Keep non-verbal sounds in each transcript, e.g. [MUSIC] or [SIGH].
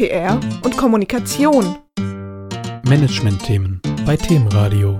PR und Kommunikation. Management-Themen bei Themenradio.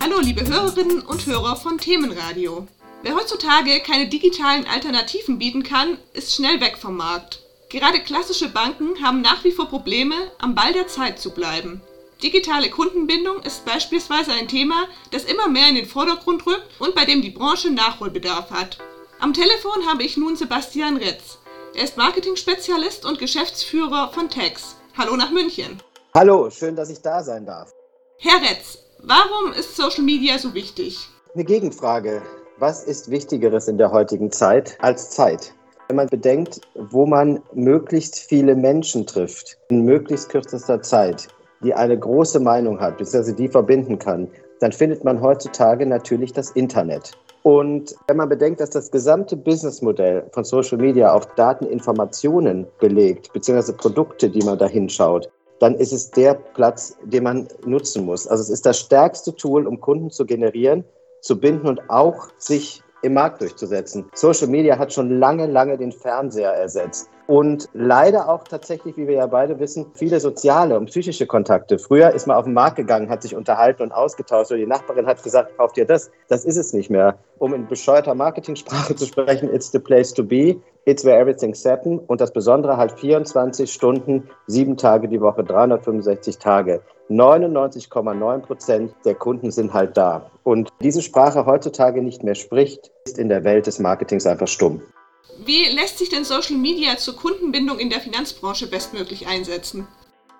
Hallo liebe Hörerinnen und Hörer von Themenradio. Wer heutzutage keine digitalen Alternativen bieten kann, ist schnell weg vom Markt. Gerade klassische Banken haben nach wie vor Probleme, am Ball der Zeit zu bleiben. Digitale Kundenbindung ist beispielsweise ein Thema, das immer mehr in den Vordergrund rückt und bei dem die Branche Nachholbedarf hat. Am Telefon habe ich nun Sebastian Retz. Er ist Marketing-Spezialist und Geschäftsführer von Tex. Hallo nach München. Hallo, schön, dass ich da sein darf. Herr Retz, warum ist Social Media so wichtig? Eine Gegenfrage. Was ist Wichtigeres in der heutigen Zeit als Zeit? Wenn man bedenkt, wo man möglichst viele Menschen trifft, in möglichst kürzester Zeit, die eine große Meinung hat, beziehungsweise die verbinden kann, dann findet man heutzutage natürlich das Internet. Und wenn man bedenkt, dass das gesamte Businessmodell von Social Media auf Dateninformationen belegt, beziehungsweise Produkte, die man da hinschaut, dann ist es der Platz, den man nutzen muss. Also es ist das stärkste Tool, um Kunden zu generieren, zu binden und auch sich im Markt durchzusetzen. Social Media hat schon lange, lange den Fernseher ersetzt. Und leider auch tatsächlich, wie wir ja beide wissen, viele soziale und psychische Kontakte. Früher ist man auf den Markt gegangen, hat sich unterhalten und ausgetauscht. Oder die Nachbarin hat gesagt, kauf dir das. Das ist es nicht mehr. Um in bescheuerter Marketingsprache [LAUGHS] zu sprechen, it's the place to be. It's where everything's happen. Und das Besondere halt 24 Stunden, sieben Tage die Woche, 365 Tage. 99,9 Prozent der Kunden sind halt da. Und diese Sprache heutzutage nicht mehr spricht, ist in der Welt des Marketings einfach stumm. Wie lässt sich denn Social Media zur Kundenbindung in der Finanzbranche bestmöglich einsetzen?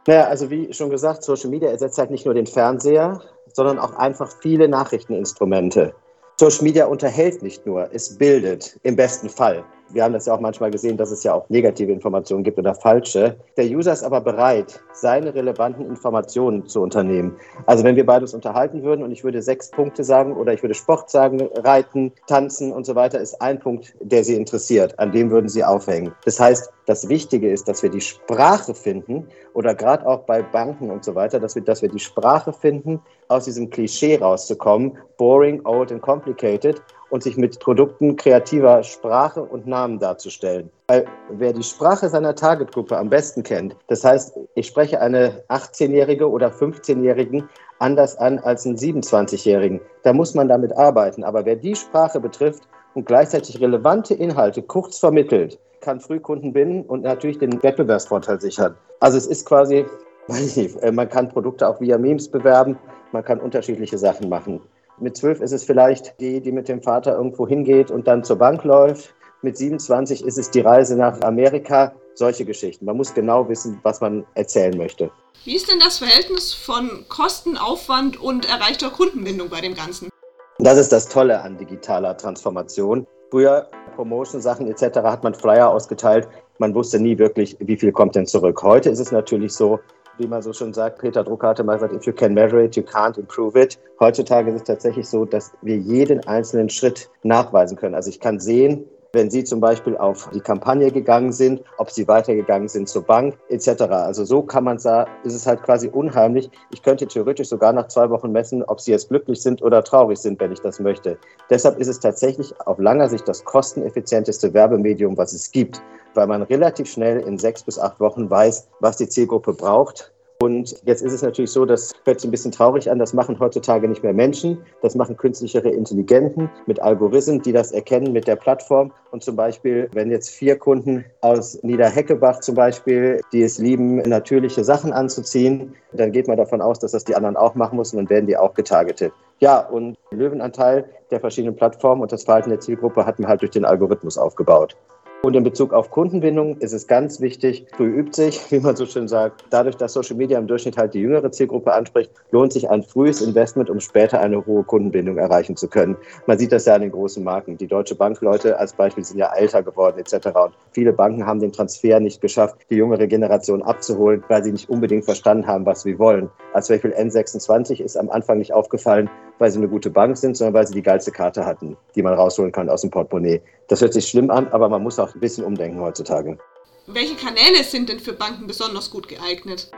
Naja, also wie schon gesagt, Social Media ersetzt halt nicht nur den Fernseher, sondern auch einfach viele Nachrichteninstrumente. Social Media unterhält nicht nur, es bildet im besten Fall. Wir haben das ja auch manchmal gesehen, dass es ja auch negative Informationen gibt oder falsche. Der User ist aber bereit, seine relevanten Informationen zu unternehmen. Also wenn wir beides unterhalten würden und ich würde sechs Punkte sagen oder ich würde Sport sagen, Reiten, Tanzen und so weiter, ist ein Punkt, der Sie interessiert. An dem würden Sie aufhängen. Das heißt, das Wichtige ist, dass wir die Sprache finden oder gerade auch bei Banken und so weiter, dass wir, dass wir die Sprache finden, aus diesem Klischee rauszukommen, boring, old and complicated und sich mit Produkten kreativer Sprache und Namen darzustellen. Weil wer die Sprache seiner Targetgruppe am besten kennt, das heißt, ich spreche eine 18-Jährige oder 15-Jährigen anders an als einen 27-Jährigen, da muss man damit arbeiten. Aber wer die Sprache betrifft und gleichzeitig relevante Inhalte kurz vermittelt, kann Frühkunden binden und natürlich den Wettbewerbsvorteil sichern. Also es ist quasi, [LAUGHS] weiß ich nicht, man kann Produkte auch via Memes bewerben, man kann unterschiedliche Sachen machen. Mit zwölf ist es vielleicht die, die mit dem Vater irgendwo hingeht und dann zur Bank läuft. Mit 27 ist es die Reise nach Amerika. Solche Geschichten. Man muss genau wissen, was man erzählen möchte. Wie ist denn das Verhältnis von Kosten, Aufwand und erreichter Kundenbindung bei dem Ganzen? Das ist das Tolle an digitaler Transformation. Früher Promotion-Sachen etc. hat man Flyer ausgeteilt. Man wusste nie wirklich, wie viel kommt denn zurück. Heute ist es natürlich so, wie man so schon sagt, Peter Drucker hatte mal gesagt, if you can measure it, you can't improve it. Heutzutage ist es tatsächlich so, dass wir jeden einzelnen Schritt nachweisen können. Also ich kann sehen, wenn Sie zum Beispiel auf die Kampagne gegangen sind, ob Sie weitergegangen sind zur Bank etc. Also so kann man sagen, ist es halt quasi unheimlich. Ich könnte theoretisch sogar nach zwei Wochen messen, ob Sie jetzt glücklich sind oder traurig sind, wenn ich das möchte. Deshalb ist es tatsächlich auf langer Sicht das kosteneffizienteste Werbemedium, was es gibt, weil man relativ schnell in sechs bis acht Wochen weiß, was die Zielgruppe braucht und jetzt ist es natürlich so, das hört sich ein bisschen traurig an, das machen heutzutage nicht mehr Menschen, das machen künstlichere Intelligenten mit Algorithmen, die das erkennen mit der Plattform. Und zum Beispiel, wenn jetzt vier Kunden aus Niederheckebach zum Beispiel, die es lieben, natürliche Sachen anzuziehen, dann geht man davon aus, dass das die anderen auch machen müssen und werden die auch getargetet. Ja, und den Löwenanteil der verschiedenen Plattformen und das Verhalten der Zielgruppe hat man halt durch den Algorithmus aufgebaut. Und in Bezug auf Kundenbindung ist es ganz wichtig, früh übt sich, wie man so schön sagt. Dadurch, dass Social Media im Durchschnitt halt die jüngere Zielgruppe anspricht, lohnt sich ein frühes Investment, um später eine hohe Kundenbindung erreichen zu können. Man sieht das ja an den großen Marken. Die Deutsche Bankleute als Beispiel sind ja älter geworden etc. Und viele Banken haben den Transfer nicht geschafft, die jüngere Generation abzuholen, weil sie nicht unbedingt verstanden haben, was wir wollen. Als Beispiel N26 ist am Anfang nicht aufgefallen, weil sie eine gute Bank sind, sondern weil sie die geilste Karte hatten, die man rausholen kann aus dem Portemonnaie. Das hört sich schlimm an, aber man muss auch ein bisschen umdenken heutzutage. Welche Kanäle sind denn für Banken besonders gut geeignet?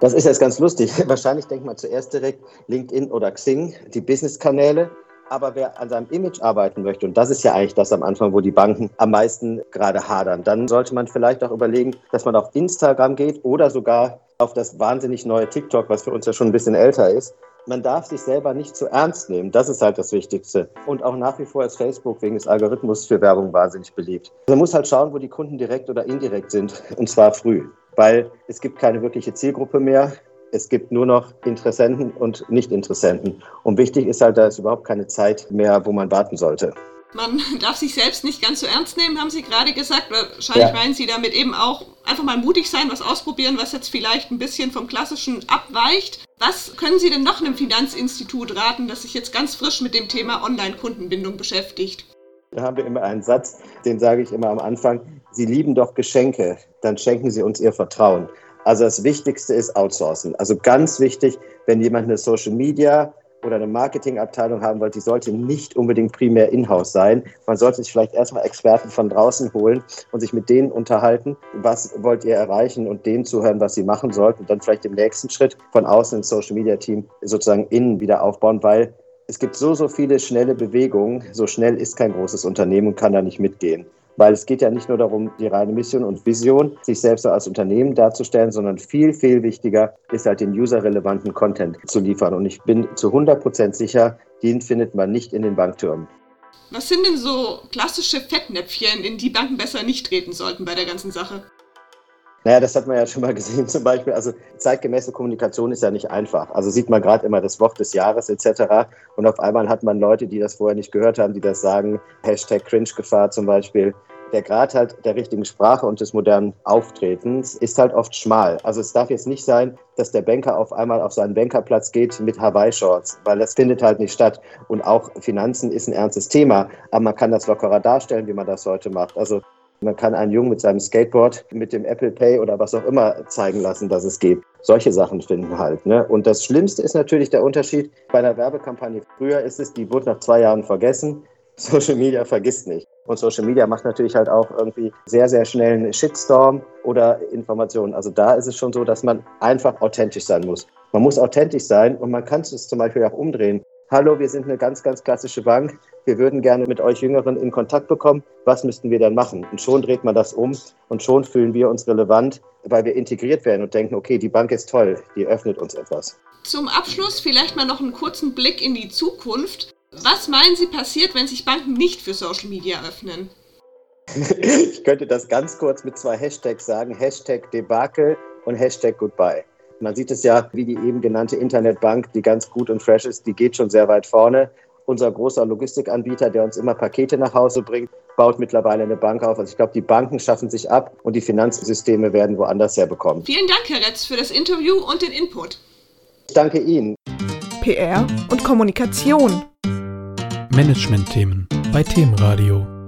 Das ist jetzt ganz lustig. [LAUGHS] Wahrscheinlich denkt man zuerst direkt LinkedIn oder Xing, die Business-Kanäle. Aber wer an seinem Image arbeiten möchte, und das ist ja eigentlich das am Anfang, wo die Banken am meisten gerade hadern, dann sollte man vielleicht auch überlegen, dass man auf Instagram geht oder sogar auf das wahnsinnig neue TikTok, was für uns ja schon ein bisschen älter ist. Man darf sich selber nicht zu ernst nehmen. Das ist halt das Wichtigste. Und auch nach wie vor ist Facebook wegen des Algorithmus für Werbung wahnsinnig beliebt. Man muss halt schauen, wo die Kunden direkt oder indirekt sind. [LAUGHS] Und zwar früh. Weil es gibt keine wirkliche Zielgruppe mehr. Es gibt nur noch Interessenten und Nicht-Interessenten. Und wichtig ist halt, da ist überhaupt keine Zeit mehr, wo man warten sollte. Man [LAUGHS] darf sich selbst nicht ganz so ernst nehmen, haben Sie gerade gesagt. Wahrscheinlich ja. meinen Sie damit eben auch einfach mal mutig sein, was ausprobieren, was jetzt vielleicht ein bisschen vom Klassischen abweicht. Was können Sie denn noch einem Finanzinstitut raten, das sich jetzt ganz frisch mit dem Thema Online-Kundenbindung beschäftigt? Da haben wir immer einen Satz, den sage ich immer am Anfang. Sie lieben doch Geschenke, dann schenken Sie uns Ihr Vertrauen. Also das Wichtigste ist Outsourcen. Also ganz wichtig, wenn jemand eine Social Media oder eine Marketingabteilung haben wollt, die sollte nicht unbedingt primär in-house sein. Man sollte sich vielleicht erstmal Experten von draußen holen und sich mit denen unterhalten, was wollt ihr erreichen und denen zuhören, was sie machen sollten und dann vielleicht im nächsten Schritt von außen ins Social Media Team sozusagen innen wieder aufbauen, weil es gibt so, so viele schnelle Bewegungen. So schnell ist kein großes Unternehmen und kann da nicht mitgehen. Weil es geht ja nicht nur darum, die reine Mission und Vision, sich selbst als Unternehmen darzustellen, sondern viel, viel wichtiger ist halt den userrelevanten Content zu liefern. Und ich bin zu 100 Prozent sicher, den findet man nicht in den Banktürmen. Was sind denn so klassische Fettnäpfchen, in die Banken besser nicht treten sollten bei der ganzen Sache? Naja, das hat man ja schon mal gesehen zum Beispiel. Also zeitgemäße Kommunikation ist ja nicht einfach. Also sieht man gerade immer das Wort des Jahres etc. Und auf einmal hat man Leute, die das vorher nicht gehört haben, die das sagen. Hashtag Cringe-Gefahr zum Beispiel. Der Grad halt der richtigen Sprache und des modernen Auftretens ist halt oft schmal. Also es darf jetzt nicht sein, dass der Banker auf einmal auf seinen Bankerplatz geht mit Hawaii-Shorts, weil das findet halt nicht statt. Und auch Finanzen ist ein ernstes Thema, aber man kann das lockerer darstellen, wie man das heute macht. Also man kann einen Jungen mit seinem Skateboard mit dem Apple Pay oder was auch immer zeigen lassen, dass es geht. Solche Sachen finden halt. Ne? Und das Schlimmste ist natürlich der Unterschied bei einer Werbekampagne. Früher ist es, die wurde nach zwei Jahren vergessen. [LAUGHS] Social Media vergisst nicht. Und Social Media macht natürlich halt auch irgendwie sehr, sehr schnell einen Shitstorm oder Informationen. Also da ist es schon so, dass man einfach authentisch sein muss. Man muss authentisch sein und man kann es zum Beispiel auch umdrehen. Hallo, wir sind eine ganz, ganz klassische Bank. Wir würden gerne mit euch Jüngeren in Kontakt bekommen. Was müssten wir denn machen? Und schon dreht man das um und schon fühlen wir uns relevant, weil wir integriert werden und denken, okay, die Bank ist toll, die öffnet uns etwas. Zum Abschluss vielleicht mal noch einen kurzen Blick in die Zukunft. Was meinen Sie passiert, wenn sich Banken nicht für Social Media öffnen? [LAUGHS] ich könnte das ganz kurz mit zwei Hashtags sagen. Hashtag Debakel und Hashtag Goodbye. Man sieht es ja, wie die eben genannte Internetbank, die ganz gut und fresh ist, die geht schon sehr weit vorne. Unser großer Logistikanbieter, der uns immer Pakete nach Hause bringt, baut mittlerweile eine Bank auf. Also ich glaube, die Banken schaffen sich ab und die Finanzsysteme werden woanders herbekommen. Vielen Dank, Herr Retz, für das Interview und den Input. Ich danke Ihnen. PR und Kommunikation. Management-Themen bei Themenradio.